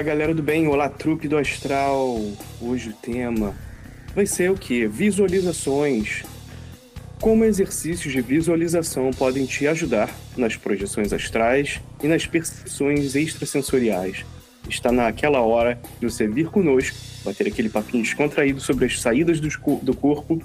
Olá, galera do bem. Olá, trupe do astral. Hoje o tema vai ser o que? Visualizações. Como exercícios de visualização podem te ajudar nas projeções astrais e nas percepções extrasensoriais. Está naquela hora de você vir conosco, bater aquele papinho descontraído sobre as saídas do corpo,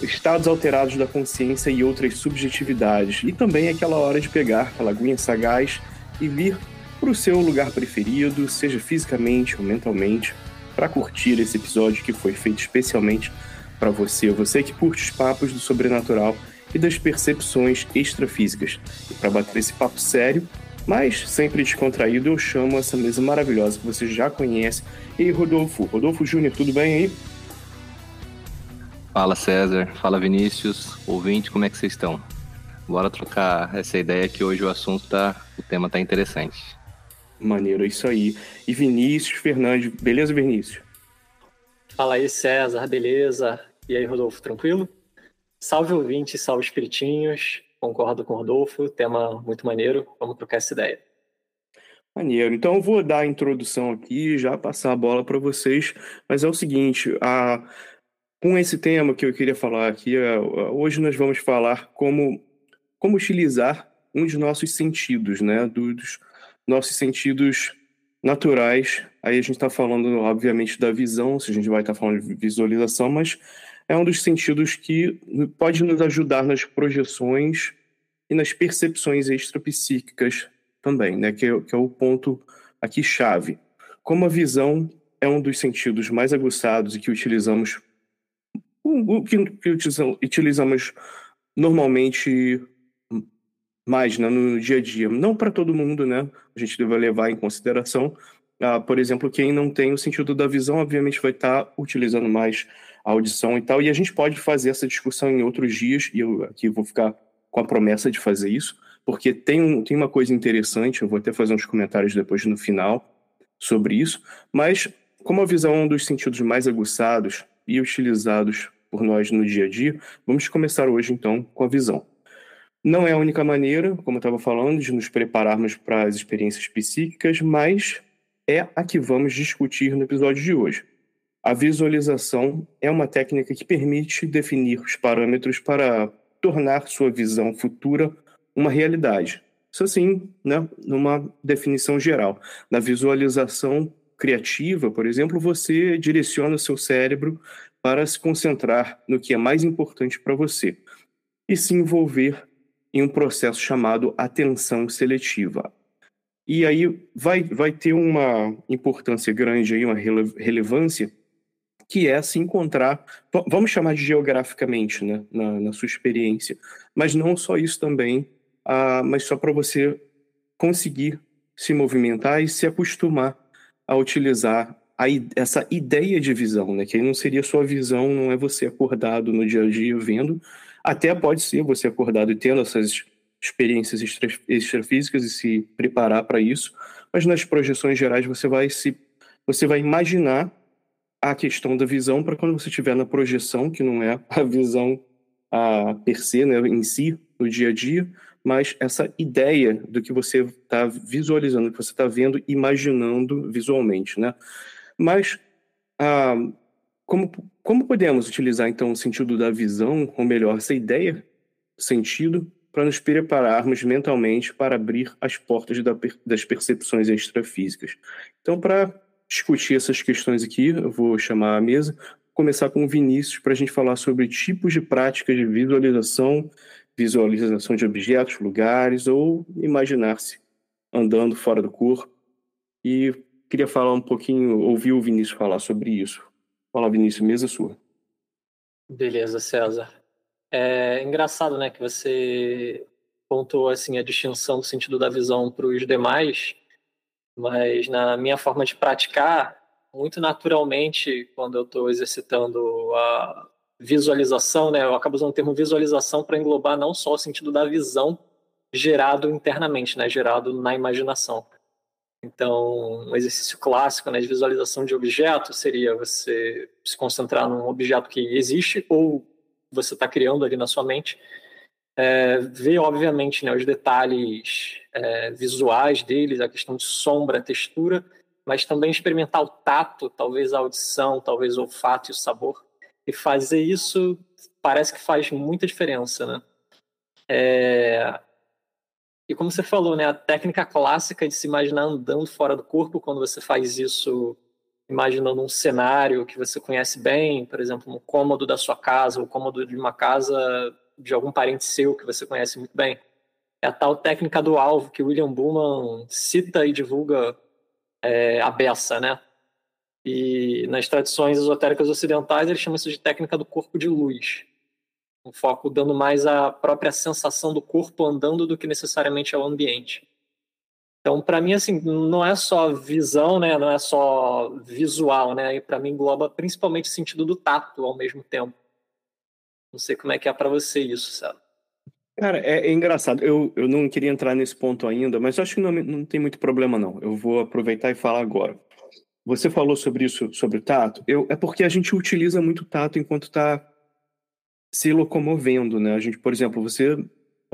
estados alterados da consciência e outras subjetividades. E também é aquela hora de pegar aquela aguinha sagaz e vir para o seu lugar preferido, seja fisicamente ou mentalmente, para curtir esse episódio que foi feito especialmente para você, você que curte os papos do sobrenatural e das percepções extrafísicas. E para bater esse papo sério, mas sempre descontraído, eu chamo essa mesa maravilhosa que você já conhece. E Rodolfo, Rodolfo Júnior, tudo bem aí? Fala César, fala Vinícius, ouvinte, como é que vocês estão? Bora trocar essa ideia que hoje o assunto tá, o tema tá interessante. Maneiro, é isso aí. E Vinícius Fernandes, beleza, Vinícius? Fala aí, César, beleza? E aí, Rodolfo, tranquilo? Salve ouvinte, salve espiritinhos. Concordo com o Rodolfo, tema muito maneiro. Vamos trocar essa ideia. Maneiro. Então eu vou dar a introdução aqui, já passar a bola para vocês. Mas é o seguinte, a... com esse tema que eu queria falar aqui, é, hoje nós vamos falar como, como utilizar um nossos sentidos, né? Dos nossos sentidos naturais. Aí a gente está falando, obviamente, da visão, se a gente vai estar tá falando de visualização, mas é um dos sentidos que pode nos ajudar nas projeções e nas percepções extrapsíquicas também, né? Que é, que é o ponto aqui chave. Como a visão é um dos sentidos mais aguçados e que utilizamos o que, que utilizamos normalmente mais né, no dia a dia. Não para todo mundo, né? A gente deve levar em consideração. Ah, por exemplo, quem não tem o sentido da visão, obviamente vai estar tá utilizando mais a audição e tal. E a gente pode fazer essa discussão em outros dias, e eu aqui vou ficar com a promessa de fazer isso, porque tem, um, tem uma coisa interessante, eu vou até fazer uns comentários depois no final sobre isso, mas como a visão é um dos sentidos mais aguçados e utilizados por nós no dia a dia, vamos começar hoje então com a visão. Não é a única maneira, como eu estava falando, de nos prepararmos para as experiências psíquicas, mas é a que vamos discutir no episódio de hoje. A visualização é uma técnica que permite definir os parâmetros para tornar sua visão futura uma realidade. Isso assim, né, numa definição geral. Na visualização criativa, por exemplo, você direciona o seu cérebro para se concentrar no que é mais importante para você e se envolver em um processo chamado atenção seletiva. E aí vai, vai ter uma importância grande, aí, uma relevância, que é se encontrar, vamos chamar de geograficamente, né, na, na sua experiência, mas não só isso também, ah, mas só para você conseguir se movimentar e se acostumar a utilizar a, essa ideia de visão, né? Que aí não seria sua visão, não é você acordado no dia a dia vendo, Até pode ser você acordado e tendo essas experiências extra, extrafísicas e se preparar para isso, mas nas projeções gerais você vai se você vai imaginar a questão da visão para quando você estiver na projeção, que não é a visão a per se, né, em si, no dia a dia, mas essa ideia do que você está visualizando, que você está vendo, imaginando visualmente, né? Mas ah, como, como podemos utilizar então o sentido da visão, ou melhor, essa ideia, sentido, para nos prepararmos mentalmente para abrir as portas da, das percepções extrafísicas? Então, para discutir essas questões aqui, eu vou chamar a mesa, começar com o Vinícius para a gente falar sobre tipos de práticas de visualização, visualização de objetos, lugares ou imaginar-se andando fora do corpo. E queria falar um pouquinho, ouvir o Vinícius falar sobre isso. Fala, Vinícius, mesa sua. Beleza, César. É engraçado, né, que você pontuou assim a distinção do sentido da visão para os demais, mas na minha forma de praticar, muito naturalmente, quando eu estou exercitando a visualização, né, eu acabo usando o termo visualização para englobar não só o sentido da visão gerado internamente, né, gerado na imaginação. Então, um exercício clássico né, de visualização de objeto seria você se concentrar num objeto que existe ou você está criando ali na sua mente, é, ver, obviamente, né, os detalhes é, visuais deles, a questão de sombra, textura, mas também experimentar o tato, talvez a audição, talvez o olfato e o sabor. E fazer isso parece que faz muita diferença, né? É... E como você falou, né, a técnica clássica de se imaginar andando fora do corpo, quando você faz isso imaginando um cenário que você conhece bem, por exemplo, um cômodo da sua casa, ou um cômodo de uma casa de algum parente seu que você conhece muito bem. É a tal técnica do alvo que William Bullman cita e divulga é, a beça, né? E nas tradições esotéricas ocidentais, ele chama isso de técnica do corpo de luz. Um foco dando mais a própria sensação do corpo andando do que necessariamente ao ambiente. Então, para mim, assim, não é só visão, né? Não é só visual, né? Para mim engloba principalmente o sentido do tato ao mesmo tempo. Não sei como é que é para você isso, sabe? Cara, é, é, engraçado. Eu, eu não queria entrar nesse ponto ainda, mas acho que não, não tem muito problema, não. Eu vou aproveitar e falar agora. Você falou sobre isso, sobre o tato. Eu, é porque a gente utiliza muito o tato enquanto está se locomovendo, né? A gente, por exemplo, você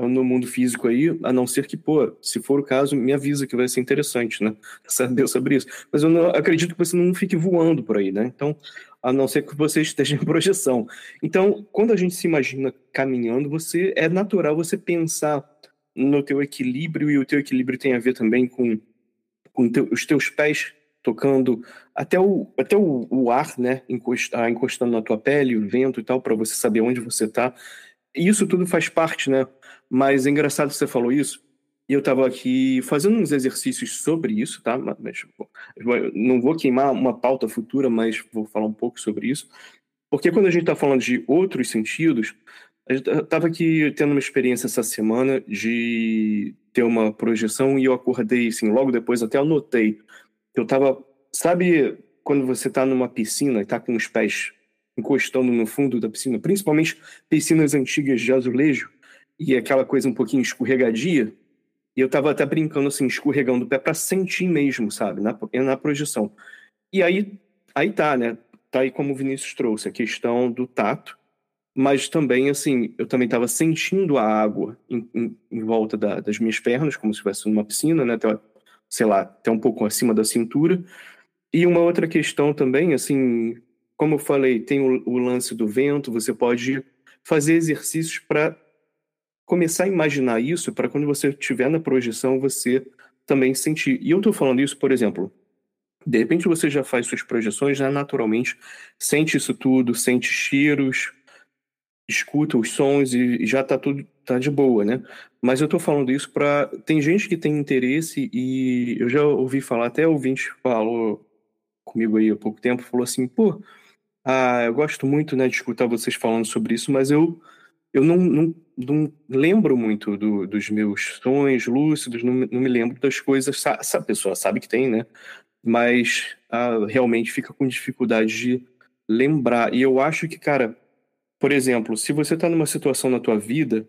no mundo físico aí, a não ser que, pô, se for o caso, me avisa que vai ser interessante, né? Saber sobre isso. Mas eu não, acredito que você não fique voando por aí, né? Então, a não ser que você esteja em projeção. Então, quando a gente se imagina caminhando, você é natural você pensar no teu equilíbrio e o teu equilíbrio tem a ver também com, com teu, os teus pés tocando até o, até o, o ar, né, encostar, encostando na tua pele, o vento e tal, para você saber onde você está. Isso tudo faz parte, né? Mas é engraçado que você falou isso. E eu estava aqui fazendo uns exercícios sobre isso, tá? Mas, não vou queimar uma pauta futura, mas vou falar um pouco sobre isso. Porque quando a gente está falando de outros sentidos, eu estava aqui tendo uma experiência essa semana de ter uma projeção e eu acordei, assim, logo depois até anotei. Eu estava, sabe, quando você está numa piscina e está com os pés encostando no fundo da piscina, principalmente piscinas antigas de azulejo, e aquela coisa um pouquinho escorregadia, e eu tava até brincando assim, escorregando o pé para sentir mesmo, sabe, na, na projeção. E aí, aí tá, né? Tá aí como o Vinícius trouxe, a questão do tato, mas também, assim, eu também estava sentindo a água em, em, em volta da, das minhas pernas, como se estivesse numa piscina, né? Sei lá, até um pouco acima da cintura. E uma outra questão também, assim, como eu falei, tem o, o lance do vento, você pode fazer exercícios para começar a imaginar isso para quando você estiver na projeção você também sentir. E eu estou falando isso, por exemplo, de repente você já faz suas projeções, já naturalmente sente isso tudo, sente cheiros, escuta os sons e já está tudo tá de boa, né? Mas eu estou falando isso para tem gente que tem interesse e eu já ouvi falar até ouvinte falou comigo aí há pouco tempo, falou assim, pô, ah, eu gosto muito, né, de escutar vocês falando sobre isso, mas eu eu não, não, não lembro muito do, dos meus sonhos lúcidos, não, não, me lembro das coisas. Essa pessoa sabe que tem, né? Mas ah, realmente fica com dificuldade de lembrar. E eu acho que, cara, por exemplo, se você está numa situação na tua vida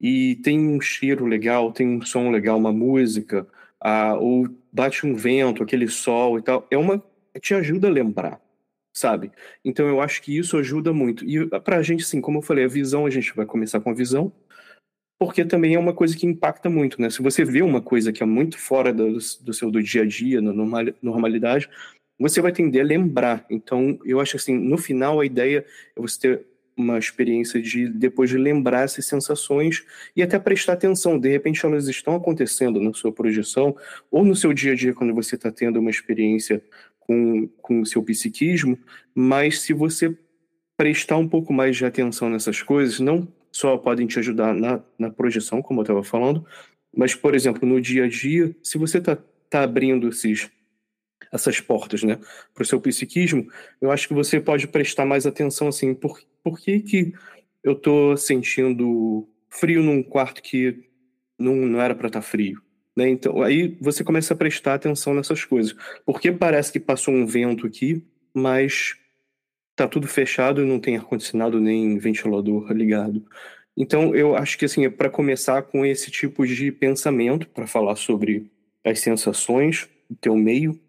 e tem um cheiro legal, tem um som legal, uma música, ah, ou bate um vento, aquele sol e tal, é uma te ajuda a lembrar, sabe? Então eu acho que isso ajuda muito. E para a gente, assim, como eu falei, a visão a gente vai começar com a visão, porque também é uma coisa que impacta muito, né? Se você vê uma coisa que é muito fora do, do seu do dia a dia, na normalidade, você vai tender a lembrar. Então, eu acho assim, no final a ideia é você ter uma experiência de depois de lembrar essas sensações e até prestar atenção. De repente elas estão acontecendo na sua projeção ou no seu dia a dia quando você está tendo uma experiência com, com o seu psiquismo, mas se você prestar um pouco mais de atenção nessas coisas, não só podem te ajudar na, na projeção, como eu estava falando, mas, por exemplo, no dia a dia, se você está tá abrindo esses, essas portas né, para o seu psiquismo, eu acho que você pode prestar mais atenção assim, por, por que, que eu estou sentindo frio num quarto que não, não era para estar tá frio? Né? Então, aí você começa a prestar atenção nessas coisas. Porque parece que passou um vento aqui, mas tá tudo fechado não tem ar-condicionado nem ventilador ligado. Então, eu acho que assim, é para começar com esse tipo de pensamento, para falar sobre as sensações do teu meio,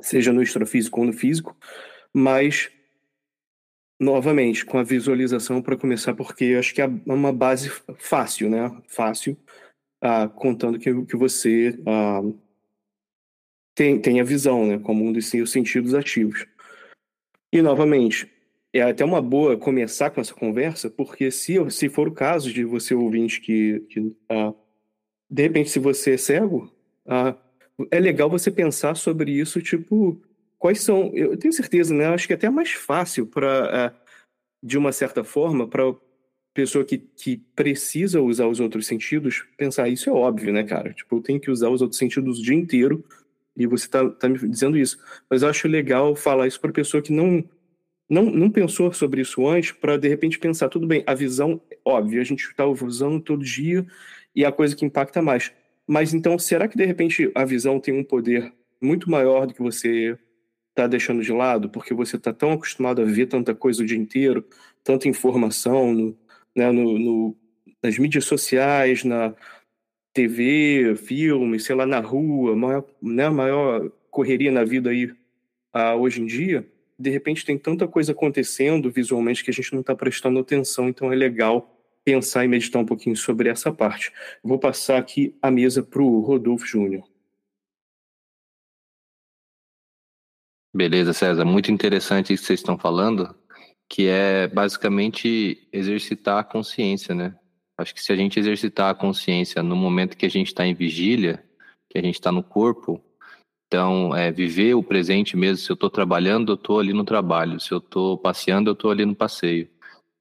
seja no extrafísico ou no físico, mas novamente com a visualização para começar, porque eu acho que é uma base fácil, né? Fácil, ah, contando que, que você ah, tem, tem a visão, né? Como um dos seus sentidos ativos. E, novamente, é até uma boa começar com essa conversa, porque se, se for o caso de você ouvinte que, que ah, de repente, se você é cego, é legal você pensar sobre isso, tipo, quais são. Eu tenho certeza, né? Acho que é até mais fácil para, ah, de uma certa forma, para pessoa que, que precisa usar os outros sentidos pensar isso é óbvio, né, cara? Tipo, eu tenho que usar os outros sentidos o dia inteiro e você tá, tá me dizendo isso. Mas eu acho legal falar isso para pessoa que não, não, não pensou sobre isso antes, para de repente pensar, tudo bem, a visão, óbvio, a gente está usando todo dia e é a coisa que impacta mais. Mas então, será que de repente a visão tem um poder muito maior do que você está deixando de lado, porque você está tão acostumado a ver tanta coisa o dia inteiro, tanta informação no, né, no, no, nas mídias sociais, na, TV, filme, sei lá, na rua, maior, né, maior correria na vida aí uh, hoje em dia, de repente tem tanta coisa acontecendo visualmente que a gente não está prestando atenção, então é legal pensar e meditar um pouquinho sobre essa parte. Vou passar aqui a mesa para o Rodolfo Júnior. Beleza, César. Muito interessante isso que vocês estão falando, que é basicamente exercitar a consciência, né? Acho que se a gente exercitar a consciência no momento que a gente está em vigília, que a gente está no corpo, então é viver o presente mesmo. Se eu estou trabalhando, eu estou ali no trabalho. Se eu estou passeando, eu estou ali no passeio.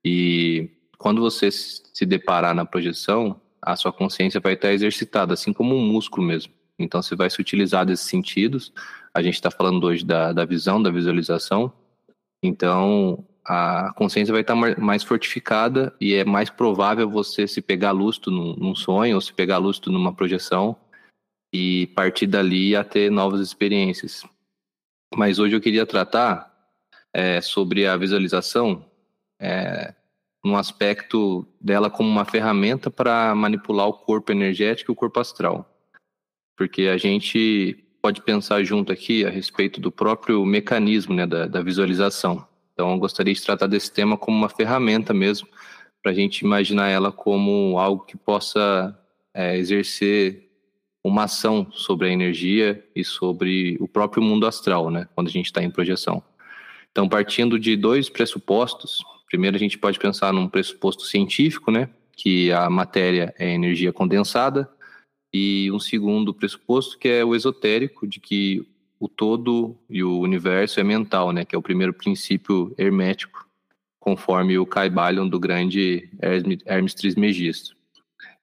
E quando você se deparar na projeção, a sua consciência vai estar exercitada, assim como um músculo mesmo. Então você vai se utilizar desses sentidos. A gente está falando hoje da, da visão, da visualização. Então a consciência vai estar mais fortificada e é mais provável você se pegar lustro num, num sonho ou se pegar lustro numa projeção e partir dali a ter novas experiências. Mas hoje eu queria tratar é, sobre a visualização é, num aspecto dela como uma ferramenta para manipular o corpo energético e o corpo astral. Porque a gente pode pensar junto aqui a respeito do próprio mecanismo né, da, da visualização. Então, eu gostaria de tratar desse tema como uma ferramenta mesmo, para a gente imaginar ela como algo que possa é, exercer uma ação sobre a energia e sobre o próprio mundo astral, né, quando a gente está em projeção. Então, partindo de dois pressupostos, primeiro a gente pode pensar num pressuposto científico, né, que a matéria é energia condensada, e um segundo pressuposto que é o esotérico, de que o todo e o universo é mental, né? Que é o primeiro princípio hermético, conforme o Caibalion do grande Hermes Trismegisto.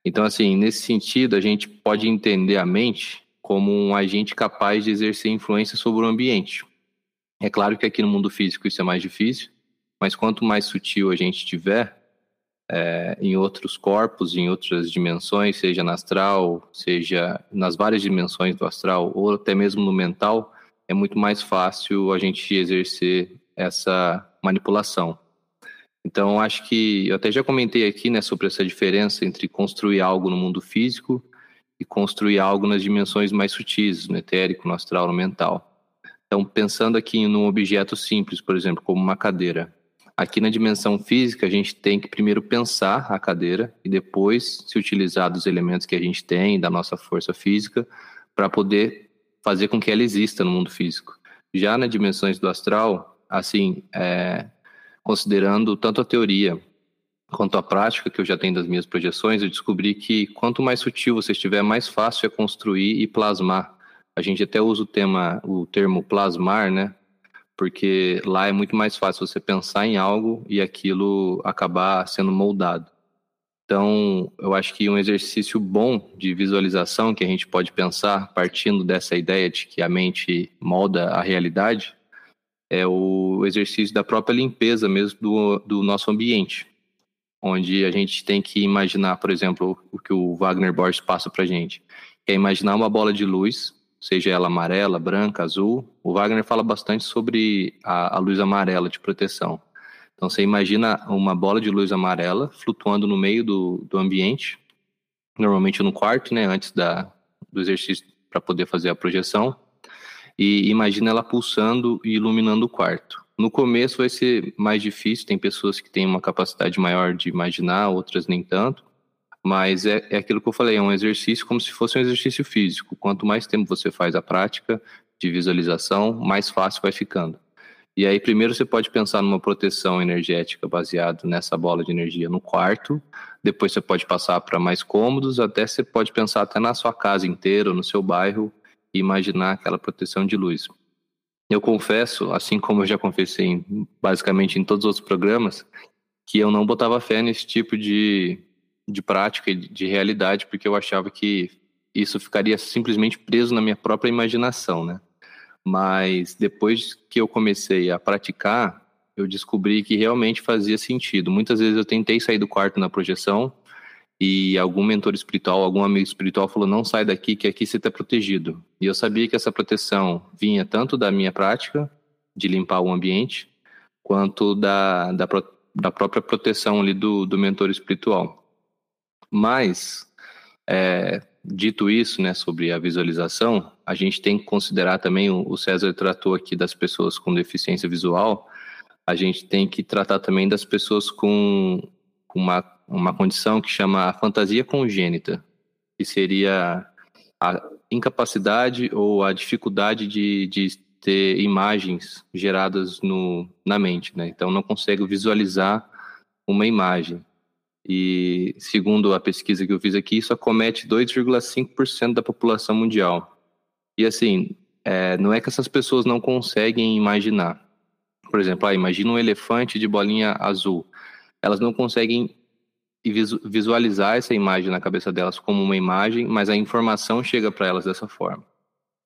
Então, assim, nesse sentido, a gente pode entender a mente como um agente capaz de exercer influência sobre o ambiente. É claro que aqui no mundo físico isso é mais difícil, mas quanto mais sutil a gente tiver, é, em outros corpos, em outras dimensões, seja na astral, seja nas várias dimensões do astral, ou até mesmo no mental, é muito mais fácil a gente exercer essa manipulação. Então, acho que eu até já comentei aqui né, sobre essa diferença entre construir algo no mundo físico e construir algo nas dimensões mais sutis, no etérico, no astral, no mental. Então, pensando aqui num objeto simples, por exemplo, como uma cadeira. Aqui na dimensão física, a gente tem que primeiro pensar a cadeira e depois se utilizar dos elementos que a gente tem, da nossa força física, para poder fazer com que ela exista no mundo físico. Já nas dimensões do astral, assim, é, considerando tanto a teoria quanto a prática que eu já tenho das minhas projeções, eu descobri que quanto mais sutil você estiver, mais fácil é construir e plasmar. A gente até usa o tema, o termo plasmar, né? Porque lá é muito mais fácil você pensar em algo e aquilo acabar sendo moldado. Então, eu acho que um exercício bom de visualização que a gente pode pensar partindo dessa ideia de que a mente molda a realidade é o exercício da própria limpeza mesmo do, do nosso ambiente, onde a gente tem que imaginar, por exemplo, o que o Wagner Borges passa para a gente, é imaginar uma bola de luz, seja ela amarela, branca, azul. O Wagner fala bastante sobre a, a luz amarela de proteção. Então você imagina uma bola de luz amarela flutuando no meio do, do ambiente, normalmente no quarto, né, antes da, do exercício para poder fazer a projeção e imagina ela pulsando e iluminando o quarto. No começo vai ser mais difícil, tem pessoas que têm uma capacidade maior de imaginar, outras nem tanto, mas é, é aquilo que eu falei, é um exercício como se fosse um exercício físico. Quanto mais tempo você faz a prática de visualização, mais fácil vai ficando. E aí, primeiro você pode pensar numa proteção energética baseada nessa bola de energia no quarto. Depois você pode passar para mais cômodos, até você pode pensar até na sua casa inteira, no seu bairro, e imaginar aquela proteção de luz. Eu confesso, assim como eu já confessei basicamente em todos os outros programas, que eu não botava fé nesse tipo de, de prática e de realidade, porque eu achava que isso ficaria simplesmente preso na minha própria imaginação, né? Mas depois que eu comecei a praticar, eu descobri que realmente fazia sentido. Muitas vezes eu tentei sair do quarto na projeção e algum mentor espiritual, algum amigo espiritual falou: não sai daqui, que aqui você está protegido. E eu sabia que essa proteção vinha tanto da minha prática de limpar o ambiente, quanto da, da, da própria proteção ali do, do mentor espiritual. Mas, é, dito isso, né, sobre a visualização, a gente tem que considerar também, o César tratou aqui das pessoas com deficiência visual, a gente tem que tratar também das pessoas com, com uma uma condição que chama fantasia congênita, que seria a incapacidade ou a dificuldade de, de ter imagens geradas no, na mente, né? Então não consegue visualizar uma imagem. E segundo a pesquisa que eu fiz aqui, isso acomete 2,5% da população mundial. E assim, é, não é que essas pessoas não conseguem imaginar. Por exemplo, ah, imagina um elefante de bolinha azul. Elas não conseguem visualizar essa imagem na cabeça delas como uma imagem, mas a informação chega para elas dessa forma.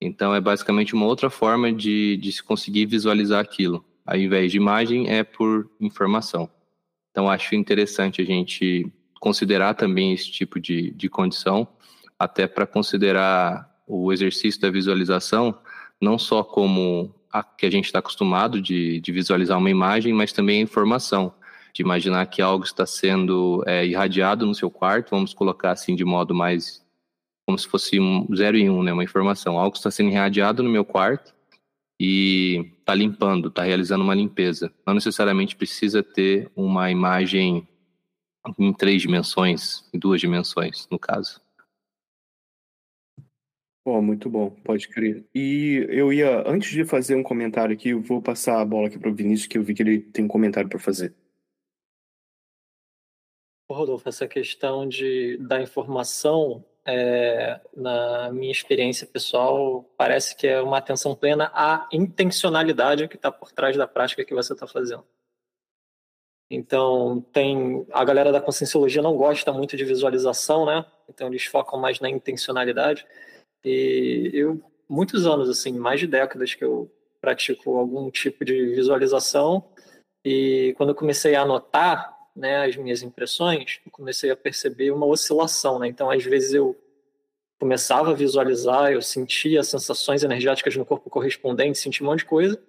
Então é basicamente uma outra forma de, de se conseguir visualizar aquilo. Ao invés de imagem, é por informação. Então acho interessante a gente considerar também esse tipo de, de condição, até para considerar o exercício da visualização não só como a que a gente está acostumado de, de visualizar uma imagem, mas também a informação de imaginar que algo está sendo é, irradiado no seu quarto, vamos colocar assim de modo mais como se fosse um zero e um, né, uma informação. Algo está sendo irradiado no meu quarto e está limpando, está realizando uma limpeza. Não necessariamente precisa ter uma imagem em três dimensões, em duas dimensões, no caso. Bom, muito bom, pode crer. E eu ia, antes de fazer um comentário aqui, eu vou passar a bola aqui para o Vinícius, que eu vi que ele tem um comentário para fazer. Rodolfo, essa questão de, da informação, é, na minha experiência pessoal, parece que é uma atenção plena à intencionalidade que está por trás da prática que você está fazendo. Então, tem a galera da conscienciologia não gosta muito de visualização, né? Então, eles focam mais na intencionalidade. E eu, muitos anos, assim, mais de décadas que eu pratico algum tipo de visualização. E quando eu comecei a anotar, né, as minhas impressões, eu comecei a perceber uma oscilação. Né? Então, às vezes, eu começava a visualizar, eu sentia sensações energéticas no corpo correspondentes, sentia um monte de coisa,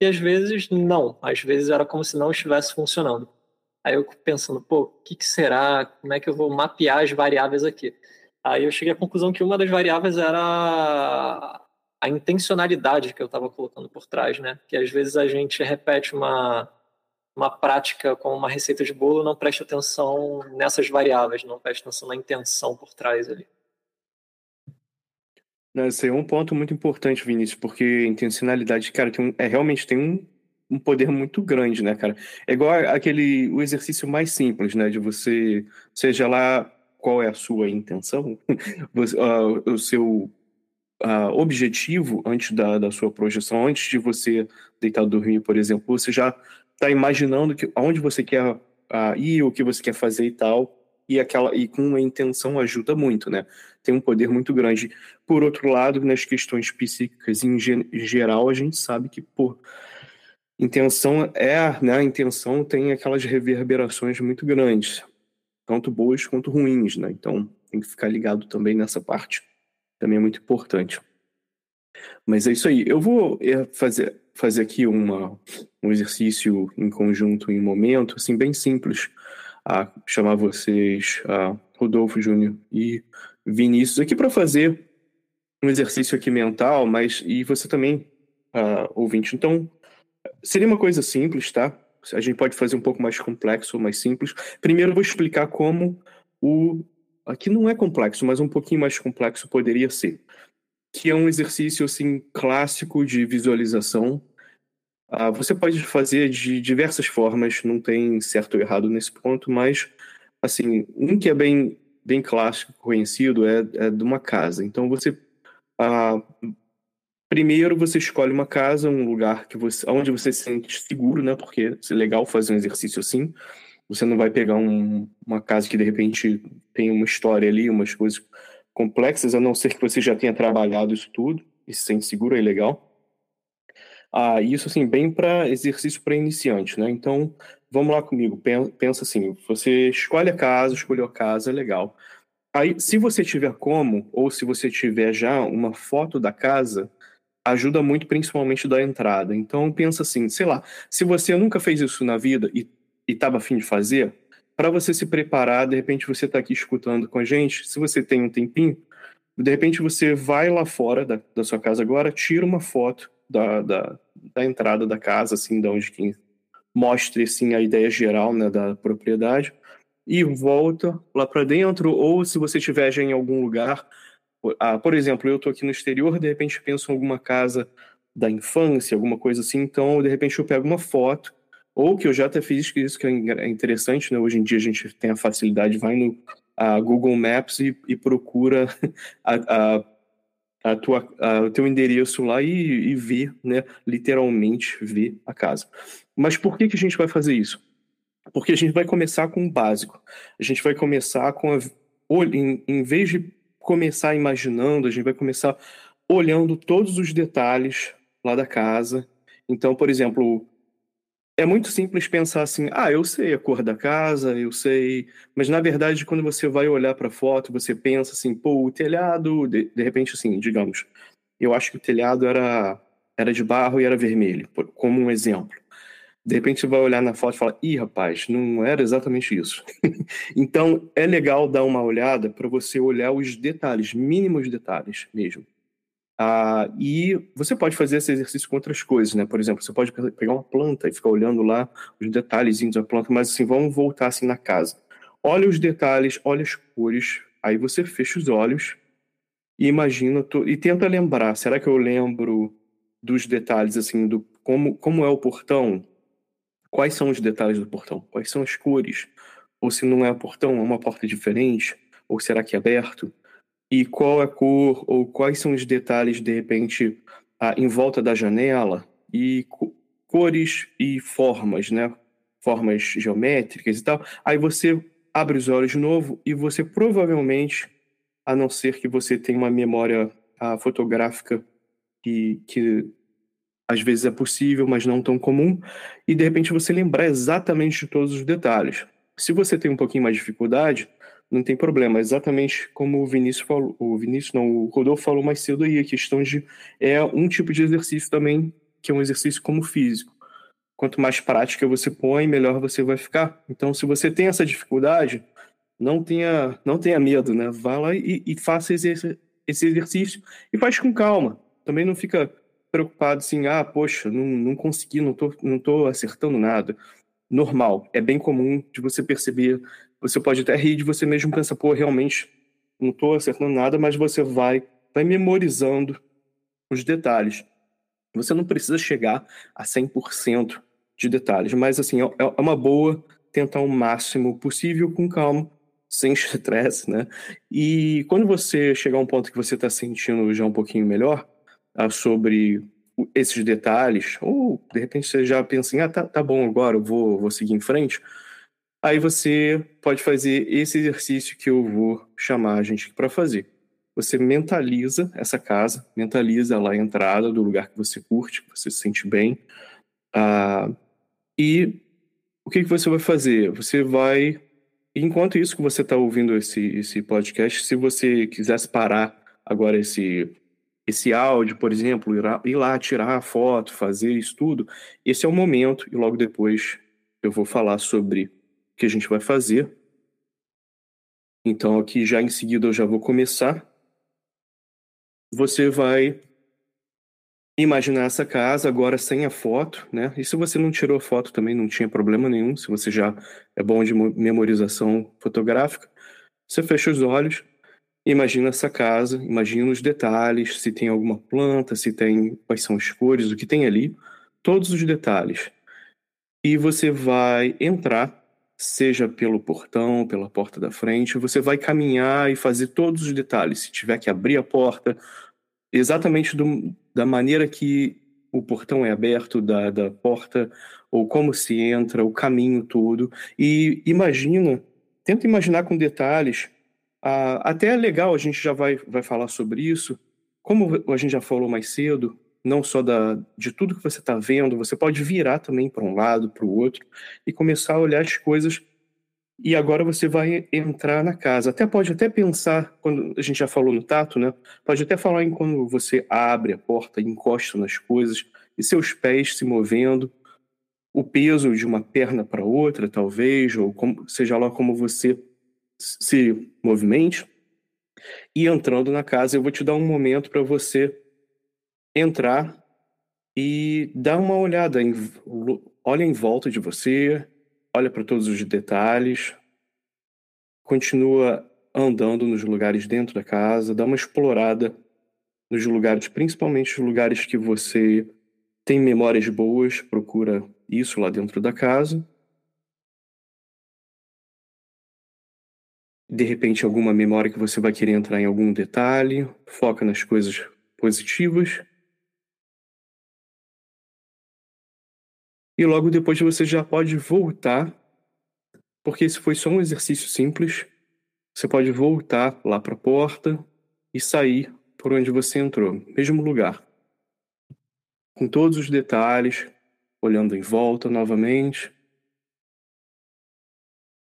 e às vezes não, às vezes era como se não estivesse funcionando. Aí eu pensando, pô, o que, que será? Como é que eu vou mapear as variáveis aqui? Aí eu cheguei à conclusão que uma das variáveis era a intencionalidade que eu estava colocando por trás, né? Que às vezes a gente repete uma, uma prática com uma receita de bolo não presta atenção nessas variáveis, não presta atenção na intenção por trás ali. Esse é um ponto muito importante, Vinícius, porque intencionalidade, cara, tem um, é, realmente tem um, um poder muito grande, né, cara? É igual aquele o exercício mais simples, né, de você, seja lá qual é a sua intenção, você, uh, o seu uh, objetivo antes da, da sua projeção, antes de você deitar dormir, por exemplo, você já está imaginando que, aonde você quer uh, ir, o que você quer fazer e tal, e aquela e com uma intenção ajuda muito, né? Tem um poder muito grande. Por outro lado, nas questões psíquicas em, geral, a gente sabe que por intenção é, né? A intenção tem aquelas reverberações muito grandes, tanto boas quanto ruins, né? Então tem que ficar ligado também nessa parte também é muito importante. Mas é isso aí. Eu vou é, fazer, fazer aqui uma, um exercício em conjunto, em momento, assim, bem simples, a chamar vocês, a Rodolfo Júnior e Vinícius, aqui para fazer um exercício aqui mental, mas e você também, uh, ouvinte. Então, seria uma coisa simples, tá? A gente pode fazer um pouco mais complexo ou mais simples. Primeiro, eu vou explicar como o aqui não é complexo, mas um pouquinho mais complexo poderia ser, que é um exercício assim clássico de visualização. Ah, você pode fazer de diversas formas, não tem certo ou errado nesse ponto, mas assim um que é bem bem clássico, conhecido é, é de uma casa. Então você ah, primeiro você escolhe uma casa, um lugar que você, onde você se sente seguro, né? Porque é legal fazer um exercício assim. Você não vai pegar um, uma casa que de repente tem uma história ali, umas coisas complexas, a não ser que você já tenha trabalhado isso tudo e se sente seguro, é legal. Ah, isso assim, bem para exercício para iniciante, né? Então, vamos lá comigo. Pensa assim, você escolhe a casa, escolheu a casa, legal. Aí, se você tiver como, ou se você tiver já uma foto da casa, ajuda muito, principalmente da entrada. Então, pensa assim, sei lá, se você nunca fez isso na vida e estava afim de fazer, para você se preparar, de repente você está aqui escutando com a gente, se você tem um tempinho, de repente você vai lá fora da, da sua casa agora, tira uma foto da, da, da entrada da casa, assim, da onde quem mostre assim, a ideia geral né, da propriedade, e volta lá para dentro, ou se você estiver já em algum lugar, ah, por exemplo, eu estou aqui no exterior, de repente penso em alguma casa da infância, alguma coisa assim, então de repente eu pego uma foto ou que eu já até fiz isso que é interessante, né? Hoje em dia a gente tem a facilidade, vai no a Google Maps e, e procura a, a, a tua, a, o teu endereço lá e, e vê, né? Literalmente vê a casa. Mas por que, que a gente vai fazer isso? Porque a gente vai começar com o básico. A gente vai começar com a, em, em vez de começar imaginando, a gente vai começar olhando todos os detalhes lá da casa. Então, por exemplo, é muito simples pensar assim, ah, eu sei a cor da casa, eu sei, mas na verdade quando você vai olhar para a foto, você pensa assim, pô, o telhado, de, de repente assim, digamos, eu acho que o telhado era era de barro e era vermelho, como um exemplo. De repente você vai olhar na foto e fala, ih, rapaz, não era exatamente isso. então é legal dar uma olhada para você olhar os detalhes, mínimos detalhes mesmo. Ah, e você pode fazer esse exercício com outras coisas, né? Por exemplo, você pode pegar uma planta e ficar olhando lá os detalhezinhos da planta, mas assim, vamos voltar assim na casa. Olha os detalhes, olha as cores, aí você fecha os olhos e imagina e tenta lembrar. Será que eu lembro dos detalhes assim do como como é o portão? Quais são os detalhes do portão? Quais são as cores? Ou se não é o portão, é uma porta diferente? Ou será que é aberto? E qual é a cor ou quais são os detalhes de repente em volta da janela e cores e formas, né? Formas geométricas e tal. Aí você abre os olhos de novo e você provavelmente, a não ser que você tenha uma memória ah, fotográfica que, que às vezes é possível, mas não tão comum, e de repente você lembrar exatamente de todos os detalhes. Se você tem um pouquinho mais de dificuldade, não tem problema. Exatamente como o Vinícius falou, o Vinícius não, o Rodolfo falou mais cedo aí, a questão de é um tipo de exercício também que é um exercício como físico. quanto mais prática você põe, melhor você vai ficar. Então, se você tem essa dificuldade, não tenha, não tenha medo, né? Vá lá e, e faça esse, esse exercício e faz com calma. Também não fica preocupado assim, ah, poxa, não, não consegui, não tô, não tô acertando nada. Normal, é bem comum de você perceber. Você pode até rir de você mesmo, pensa, pô, realmente não tô acertando nada, mas você vai, vai memorizando os detalhes. Você não precisa chegar a 100% de detalhes, mas assim, é, é uma boa tentar o máximo possível com calma, sem estresse, né? E quando você chegar a um ponto que você está sentindo já um pouquinho melhor uh, sobre esses detalhes, ou de repente você já pensa assim, ah, tá, tá bom, agora eu vou, vou seguir em frente, aí você pode fazer esse exercício que eu vou chamar a gente para fazer. Você mentaliza essa casa, mentaliza lá a entrada do lugar que você curte, que você se sente bem, uh, e o que, que você vai fazer? Você vai Enquanto isso que você está ouvindo esse, esse podcast, se você quisesse parar agora esse, esse áudio, por exemplo, ir, lá tirar a foto, fazer isso tudo, esse é o momento, e logo depois eu vou falar sobre que a gente vai fazer. Então, aqui já em seguida eu já vou começar. Você vai imaginar essa casa agora sem a foto, né? E se você não tirou foto também não tinha problema nenhum, se você já é bom de memorização fotográfica, você fecha os olhos, imagina essa casa, imagina os detalhes, se tem alguma planta, se tem quais são as cores, o que tem ali, todos os detalhes. E você vai entrar, seja pelo portão, pela porta da frente, você vai caminhar e fazer todos os detalhes. Se tiver que abrir a porta, exatamente do, da maneira que o portão é aberto, da, da porta, ou como se entra, o caminho todo. E imagina, tenta imaginar com detalhes. Ah, até é legal, a gente já vai, vai falar sobre isso. Como a gente já falou mais cedo, não só da, de tudo que você está vendo, você pode virar também para um lado, para o outro, e começar a olhar as coisas e agora você vai entrar na casa. Até pode até pensar, quando a gente já falou no tato, né? Pode até falar em quando você abre a porta, encosta nas coisas, e seus pés se movendo, o peso de uma perna para outra, talvez, ou como, seja lá como você se movimente. E entrando na casa, eu vou te dar um momento para você entrar e dar uma olhada, em, olha em volta de você, olha para todos os detalhes, continua andando nos lugares dentro da casa, dá uma explorada nos lugares, principalmente os lugares que você tem memórias boas, procura isso lá dentro da casa. De repente, alguma memória que você vai querer entrar em algum detalhe, foca nas coisas positivas. E logo depois você já pode voltar, porque esse foi só um exercício simples. Você pode voltar lá para a porta e sair por onde você entrou, mesmo lugar. Com todos os detalhes, olhando em volta novamente.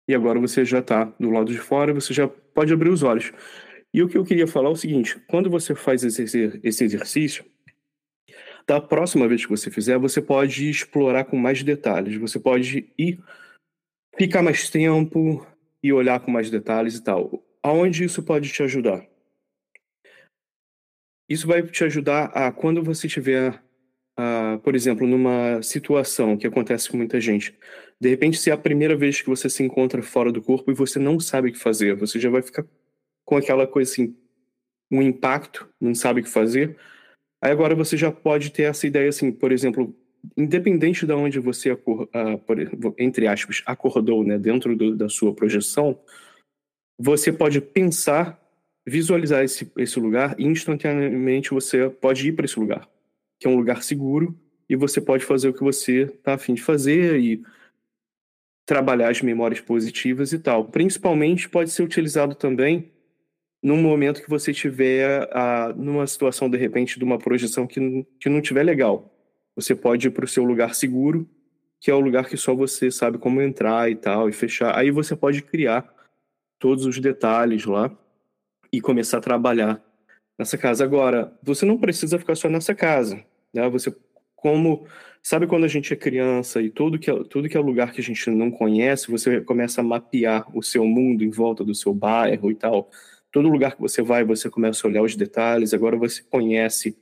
E agora você já está do lado de fora, você já pode abrir os olhos. E o que eu queria falar é o seguinte: quando você faz esse, exercício, da próxima vez que você fizer, você pode explorar com mais detalhes. Você pode ir ficar mais tempo e olhar com mais detalhes e tal. Aonde isso pode te ajudar? Isso vai te ajudar a quando você tiver, por exemplo, numa situação que acontece com muita gente. De repente, se é a primeira vez que você se encontra fora do corpo e você não sabe o que fazer, você já vai ficar com aquela coisa assim, um impacto, não sabe o que fazer. Aí agora você já pode ter essa ideia assim, por exemplo, independente de onde você, uh, entre aspas, acordou, né, dentro do, da sua projeção, você pode pensar, visualizar esse, esse lugar e instantaneamente você pode ir para esse lugar, que é um lugar seguro e você pode fazer o que você está afim de fazer e trabalhar as memórias positivas e tal. Principalmente pode ser utilizado também num momento que você tiver ah, numa situação, de repente, de uma projeção que, que não tiver legal. Você pode ir para o seu lugar seguro, que é o lugar que só você sabe como entrar e tal, e fechar. Aí você pode criar todos os detalhes lá e começar a trabalhar nessa casa. Agora, você não precisa ficar só nessa casa. Né? Você como sabe quando a gente é criança e tudo que é, tudo que é lugar que a gente não conhece, você começa a mapear o seu mundo em volta do seu bairro e tal. Todo lugar que você vai, você começa a olhar os detalhes. Agora você conhece,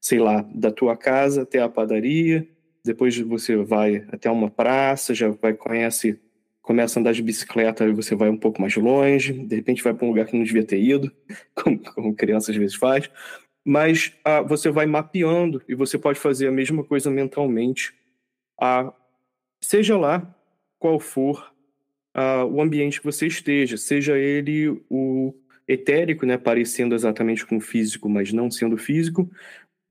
sei lá, da tua casa até a padaria, depois você vai até uma praça, já vai conhece, começa a andar de bicicleta e você vai um pouco mais longe, de repente vai para um lugar que não devia ter ido, como, como criança às vezes faz mas ah, você vai mapeando e você pode fazer a mesma coisa mentalmente, ah, seja lá qual for ah, o ambiente que você esteja, seja ele o etérico, né, parecendo exatamente com físico, mas não sendo físico,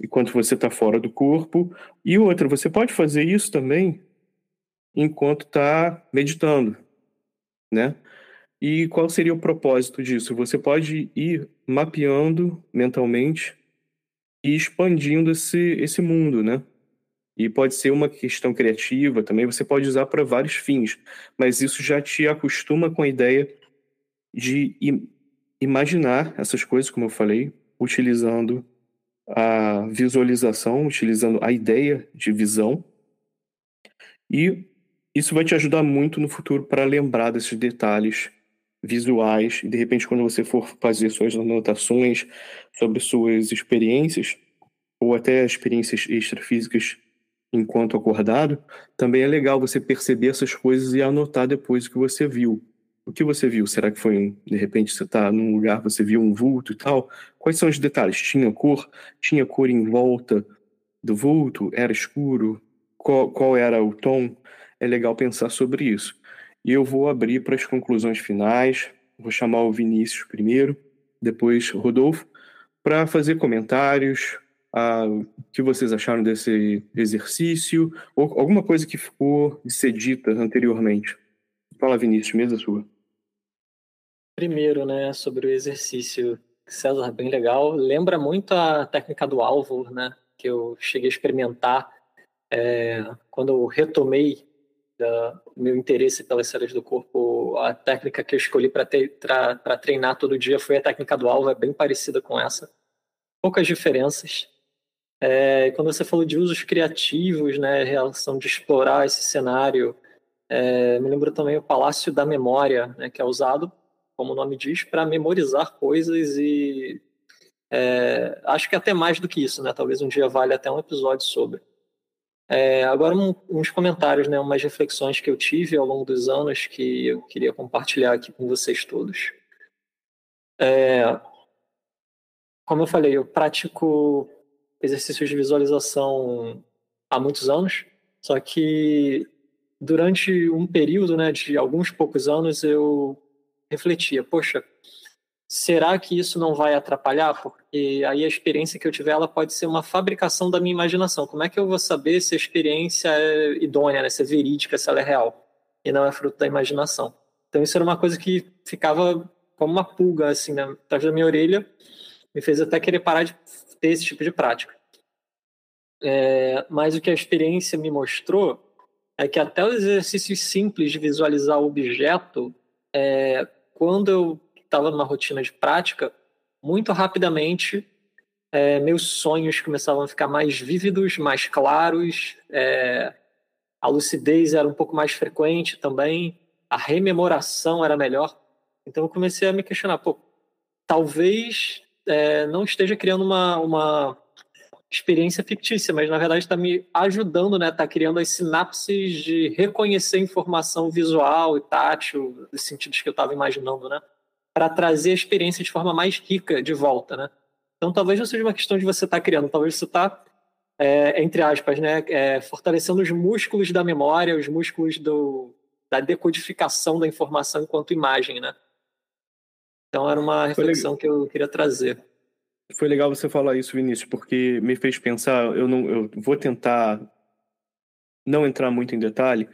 enquanto você está fora do corpo, e outra, você pode fazer isso também enquanto está meditando, né? E qual seria o propósito disso? Você pode ir mapeando mentalmente e expandindo esse, esse mundo, né? E pode ser uma questão criativa também, você pode usar para vários fins, mas isso já te acostuma com a ideia de imaginar essas coisas, como eu falei, utilizando a visualização, utilizando a ideia de visão. E isso vai te ajudar muito no futuro para lembrar desses detalhes visuais, e de repente, quando você for fazer suas anotações sobre suas experiências, ou até experiências extrafísicas enquanto acordado, também é legal você perceber essas coisas e anotar depois o que você viu. O que você viu? Será que foi, de repente, você está num lugar, você viu um vulto e tal? Quais são os detalhes? Tinha cor? Tinha cor em volta do vulto? Era escuro? Qual, qual era o tom? É legal pensar sobre isso. E eu vou abrir para as conclusões finais. Vou chamar o Vinícius primeiro, depois Rodolfo, para fazer comentários, o que vocês acharam desse exercício, ou alguma coisa que ficou de ser dita anteriormente. Fala, Vinícius, mesa sua. Primeiro, né, sobre o exercício, César, bem legal. Lembra muito a técnica do alvo, né, que eu cheguei a experimentar é, quando eu retomei da, meu interesse pelas células do corpo, a técnica que eu escolhi para treinar todo dia foi a técnica do alvo, é bem parecida com essa. Poucas diferenças. É, quando você falou de usos criativos, né, relação de explorar esse cenário, é, me lembro também o Palácio da Memória, né, que é usado, como o nome diz, para memorizar coisas e é, acho que até mais do que isso, né? Talvez um dia valha até um episódio sobre. É, agora, um, uns comentários, né, umas reflexões que eu tive ao longo dos anos que eu queria compartilhar aqui com vocês todos. É, como eu falei, eu pratico exercícios de visualização há muitos anos, só que durante um período né, de alguns poucos anos eu refletia, poxa, será que isso não vai atrapalhar? Porque aí a experiência que eu tiver ela pode ser uma fabricação da minha imaginação. Como é que eu vou saber se a experiência é idônea, né? se é verídica, se ela é real e não é fruto da imaginação? Então isso era uma coisa que ficava como uma pulga assim né, atrás da minha orelha, me fez até querer parar de ter esse tipo de prática. É, mas o que a experiência me mostrou é que até os exercícios simples de visualizar o objeto, é, quando eu estava numa rotina de prática, muito rapidamente é, meus sonhos começavam a ficar mais vívidos, mais claros, é, a lucidez era um pouco mais frequente também, a rememoração era melhor. Então eu comecei a me questionar, pô, talvez é, não esteja criando uma, uma experiência fictícia, mas na verdade está me ajudando, né? Está criando as sinapses de reconhecer informação visual e tátil, nos sentidos que eu estava imaginando, né? para trazer a experiência de forma mais rica de volta, né? Então, talvez não seja uma questão de você estar tá criando, talvez você está, é, entre aspas, né, é, fortalecendo os músculos da memória, os músculos do, da decodificação da informação enquanto imagem, né? Então, era uma reflexão que eu queria trazer. Foi legal você falar isso, Vinícius, porque me fez pensar. Eu não, eu vou tentar não entrar muito em detalhe,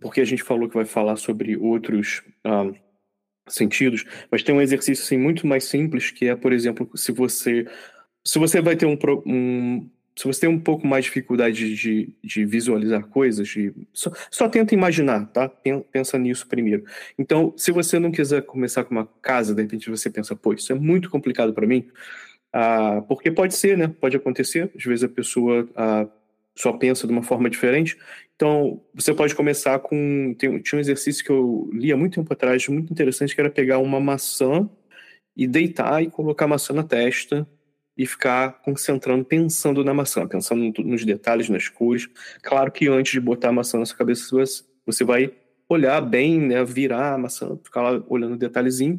porque a gente falou que vai falar sobre outros ah, sentidos, mas tem um exercício assim, muito mais simples que é, por exemplo, se você se você vai ter um, um se você tem um pouco mais de dificuldade de, de visualizar coisas, de, só, só tenta imaginar, tá? Pensa nisso primeiro. Então, se você não quiser começar com uma casa, de repente você pensa, pô, isso é muito complicado para mim, ah, porque pode ser, né? Pode acontecer. Às vezes a pessoa ah, só pensa de uma forma diferente. Então, você pode começar com. Tem, tinha um exercício que eu li há muito tempo atrás, muito interessante, que era pegar uma maçã e deitar e colocar a maçã na testa e ficar concentrando, pensando na maçã, pensando nos detalhes, nas cores. Claro que antes de botar a maçã na sua cabeça, você vai olhar bem, né, virar a maçã, ficar lá olhando o detalhezinho.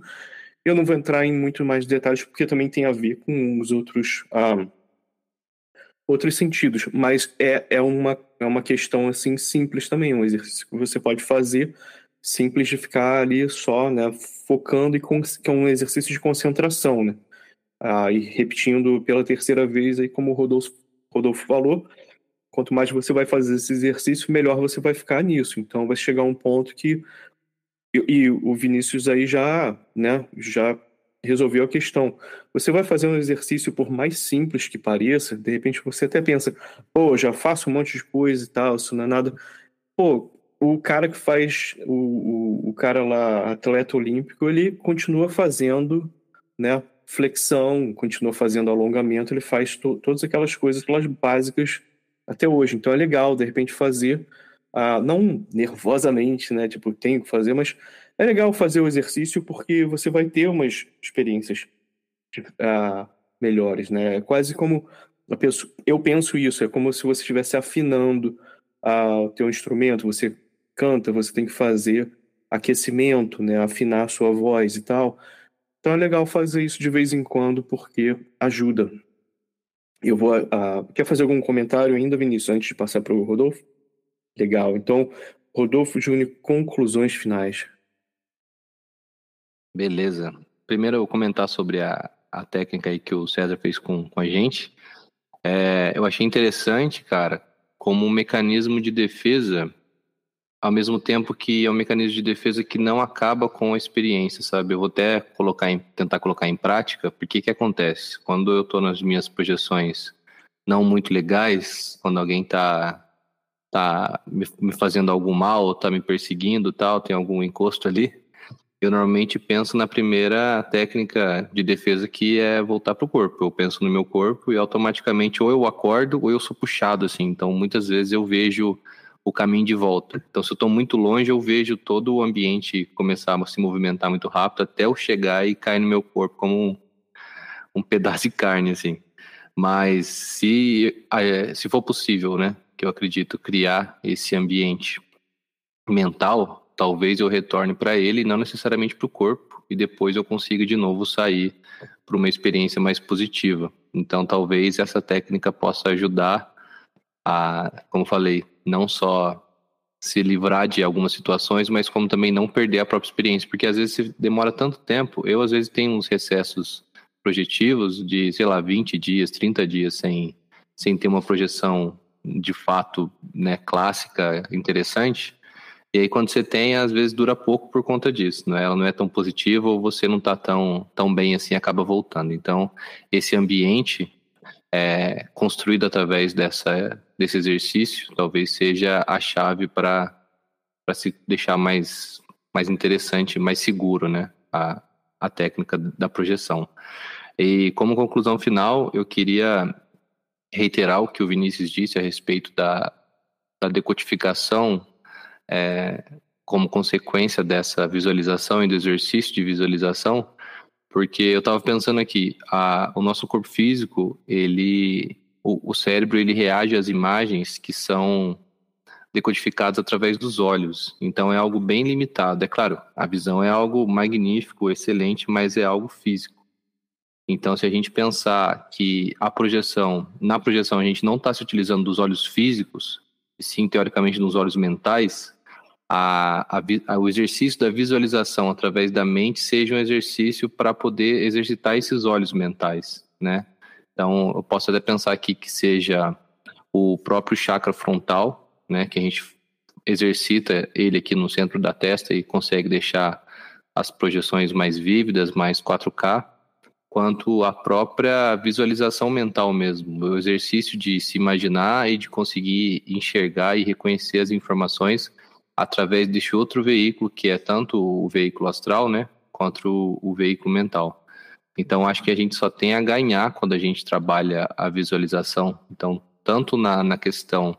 Eu não vou entrar em muito mais detalhes, porque também tem a ver com os outros. Ah, outros sentidos, mas é, é, uma, é uma questão assim simples também, um exercício que você pode fazer simples de ficar ali só, né, focando e que é um exercício de concentração, né, ah, e repetindo pela terceira vez aí como o Rodolfo, Rodolfo falou, quanto mais você vai fazer esse exercício, melhor você vai ficar nisso, então vai chegar um ponto que e, e o Vinícius aí já, né, já resolveu a questão. Você vai fazer um exercício, por mais simples que pareça, de repente você até pensa, pô, já faço um monte de coisa e tal, isso não é nada. Pô, o cara que faz, o, o, o cara lá, atleta olímpico, ele continua fazendo, né, flexão, continua fazendo alongamento, ele faz to, todas aquelas coisas, aquelas básicas até hoje. Então é legal, de repente, fazer, ah, não nervosamente, né, tipo, tenho que fazer, mas é legal fazer o exercício porque você vai ter umas experiências uh, melhores, né? É quase como penso, eu penso isso, é como se você estivesse afinando uh, o teu instrumento, você canta, você tem que fazer aquecimento, né? Afinar a sua voz e tal. Então é legal fazer isso de vez em quando porque ajuda. Eu vou. Uh, quer fazer algum comentário ainda, Vinícius, antes de passar para o Rodolfo? Legal. Então, Rodolfo Júnior, conclusões finais. Beleza. Primeiro eu vou comentar sobre a, a técnica aí que o César fez com, com a gente. É, eu achei interessante, cara, como um mecanismo de defesa, ao mesmo tempo que é um mecanismo de defesa que não acaba com a experiência, sabe? Eu vou até colocar em, tentar colocar em prática, porque que acontece? Quando eu estou nas minhas projeções não muito legais, quando alguém está tá me, fazendo algum mal, está me perseguindo tal, tem algum encosto ali, eu normalmente penso na primeira técnica de defesa que é voltar para o corpo. Eu penso no meu corpo e automaticamente ou eu acordo ou eu sou puxado assim. Então muitas vezes eu vejo o caminho de volta. Então se eu estou muito longe eu vejo todo o ambiente começar a se movimentar muito rápido até eu chegar e cair no meu corpo como um, um pedaço de carne assim. Mas se é, se for possível, né, que eu acredito criar esse ambiente mental talvez eu retorne para ele, não necessariamente para o corpo, e depois eu consiga de novo sair para uma experiência mais positiva. Então, talvez essa técnica possa ajudar a, como falei, não só se livrar de algumas situações, mas como também não perder a própria experiência, porque às vezes demora tanto tempo. Eu, às vezes, tenho uns recessos projetivos de, sei lá, 20 dias, 30 dias sem, sem ter uma projeção de fato né, clássica interessante. E aí, quando você tem, às vezes dura pouco por conta disso, né? Ela não é tão positiva ou você não está tão, tão bem assim, acaba voltando. Então, esse ambiente é, construído através dessa, desse exercício talvez seja a chave para se deixar mais, mais interessante, mais seguro, né? A, a técnica da projeção. E como conclusão final, eu queria reiterar o que o Vinícius disse a respeito da, da decodificação é, como consequência dessa visualização e do exercício de visualização, porque eu estava pensando aqui, a, o nosso corpo físico, ele, o, o, cérebro, ele reage às imagens que são decodificadas através dos olhos. Então é algo bem limitado. É claro, a visão é algo magnífico, excelente, mas é algo físico. Então, se a gente pensar que a projeção, na projeção a gente não está se utilizando dos olhos físicos, e sim teoricamente nos olhos mentais, a, a, a, o exercício da visualização através da mente seja um exercício para poder exercitar esses olhos mentais, né? Então, eu posso até pensar aqui que seja o próprio chakra frontal, né? Que a gente exercita ele aqui no centro da testa e consegue deixar as projeções mais vívidas, mais 4K, quanto a própria visualização mental mesmo, o exercício de se imaginar e de conseguir enxergar e reconhecer as informações através deste outro veículo, que é tanto o veículo astral, né, quanto o, o veículo mental. Então, acho que a gente só tem a ganhar quando a gente trabalha a visualização. Então, tanto na, na questão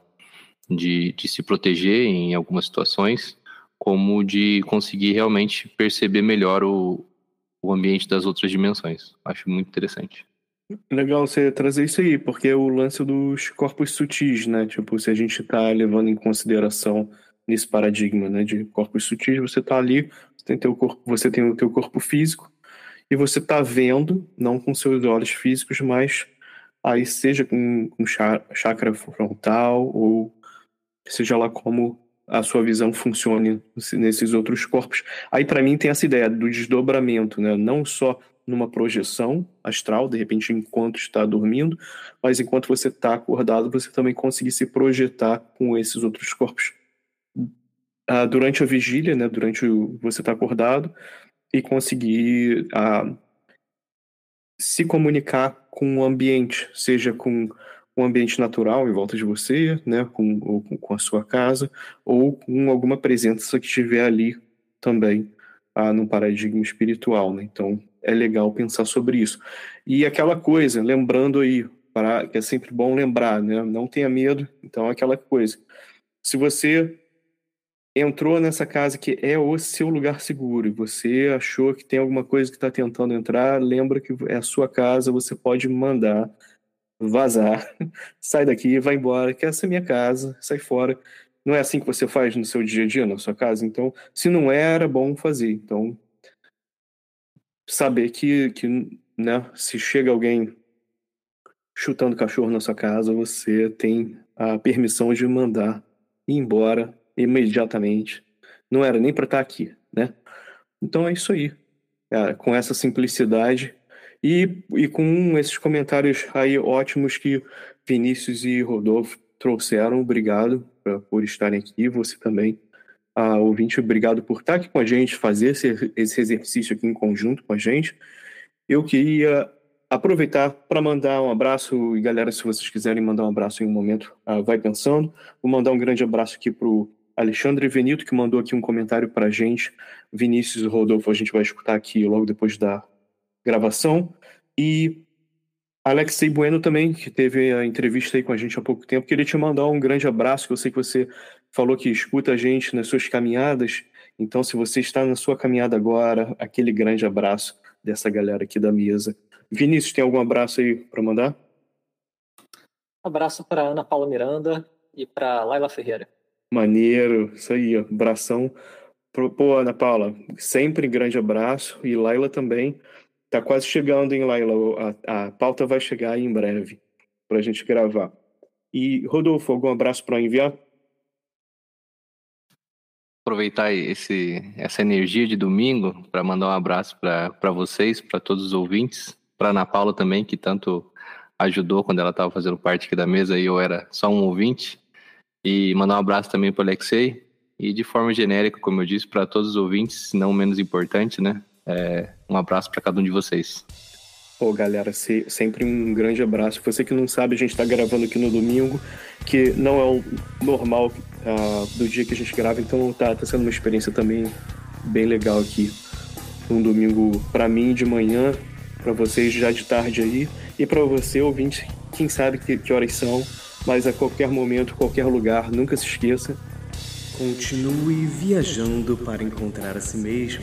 de, de se proteger em algumas situações, como de conseguir realmente perceber melhor o, o ambiente das outras dimensões. Acho muito interessante. Legal você trazer isso aí, porque é o lance dos corpos sutis, né? Tipo, se a gente está levando em consideração nesse paradigma, né, de corpos sutis, você está ali, você tem, teu corpo, você tem o teu corpo físico e você está vendo, não com seus olhos físicos, mas aí seja com, com chakra frontal ou seja lá como a sua visão funcione nesses outros corpos. Aí para mim tem essa ideia do desdobramento, né? Não só numa projeção astral, de repente enquanto está dormindo, mas enquanto você está acordado, você também conseguir se projetar com esses outros corpos ah, durante a vigília, né? Durante o, você está acordado e conseguir ah, se comunicar com o ambiente, seja com um ambiente natural em volta de você, né, com, ou com, a sua casa, ou com alguma presença que estiver ali também, ah, num paradigma espiritual, né? Então, é legal pensar sobre isso. E aquela coisa, lembrando aí, para, que é sempre bom lembrar, né? Não tenha medo. Então, aquela coisa. Se você entrou nessa casa que é o seu lugar seguro e você achou que tem alguma coisa que está tentando entrar, lembra que é a sua casa, você pode mandar vazar, sai daqui, vai embora, que essa é minha casa, sai fora. Não é assim que você faz no seu dia a dia, na sua casa? Então, se não era bom fazer. Então, saber que, que né, se chega alguém chutando cachorro na sua casa, você tem a permissão de mandar ir embora imediatamente. Não era nem para estar tá aqui, né? Então é isso aí. É, com essa simplicidade, e, e com esses comentários aí ótimos que Vinícius e Rodolfo trouxeram, obrigado pra, por estarem aqui, você também, a ouvinte, obrigado por estar aqui com a gente, fazer esse, esse exercício aqui em conjunto com a gente. Eu queria aproveitar para mandar um abraço, e galera, se vocês quiserem mandar um abraço em um momento, uh, vai pensando. Vou mandar um grande abraço aqui para o Alexandre Venito, que mandou aqui um comentário para a gente. Vinícius e Rodolfo, a gente vai escutar aqui logo depois da, gravação. E Alexei Bueno também, que teve a entrevista aí com a gente há pouco tempo, queria te mandar um grande abraço, que eu sei que você falou que escuta a gente nas suas caminhadas. Então, se você está na sua caminhada agora, aquele grande abraço dessa galera aqui da mesa. Vinícius, tem algum abraço aí para mandar? abraço para Ana Paula Miranda e para Laila Ferreira. Maneiro, isso aí, abração. Pô, Ana Paula, sempre grande abraço. E Laila também. Tá quase chegando, hein, Laila? A, a pauta vai chegar em breve para a gente gravar. E, Rodolfo, algum abraço para enviar? Aproveitar esse, essa energia de domingo para mandar um abraço para vocês, para todos os ouvintes, para Ana Paula também, que tanto ajudou quando ela estava fazendo parte aqui da mesa e eu era só um ouvinte. E mandar um abraço também para o Alexei. E de forma genérica, como eu disse, para todos os ouvintes, não menos importante, né? É, um abraço para cada um de vocês. Pô, galera, se, sempre um grande abraço. Você que não sabe, a gente está gravando aqui no domingo, que não é o normal uh, do dia que a gente grava, então tá, tá sendo uma experiência também bem legal aqui. Um domingo para mim de manhã, para vocês já de tarde aí, e para você, ouvinte, quem sabe que, que horas são, mas a qualquer momento, qualquer lugar, nunca se esqueça. Continue viajando para encontrar a si mesmo.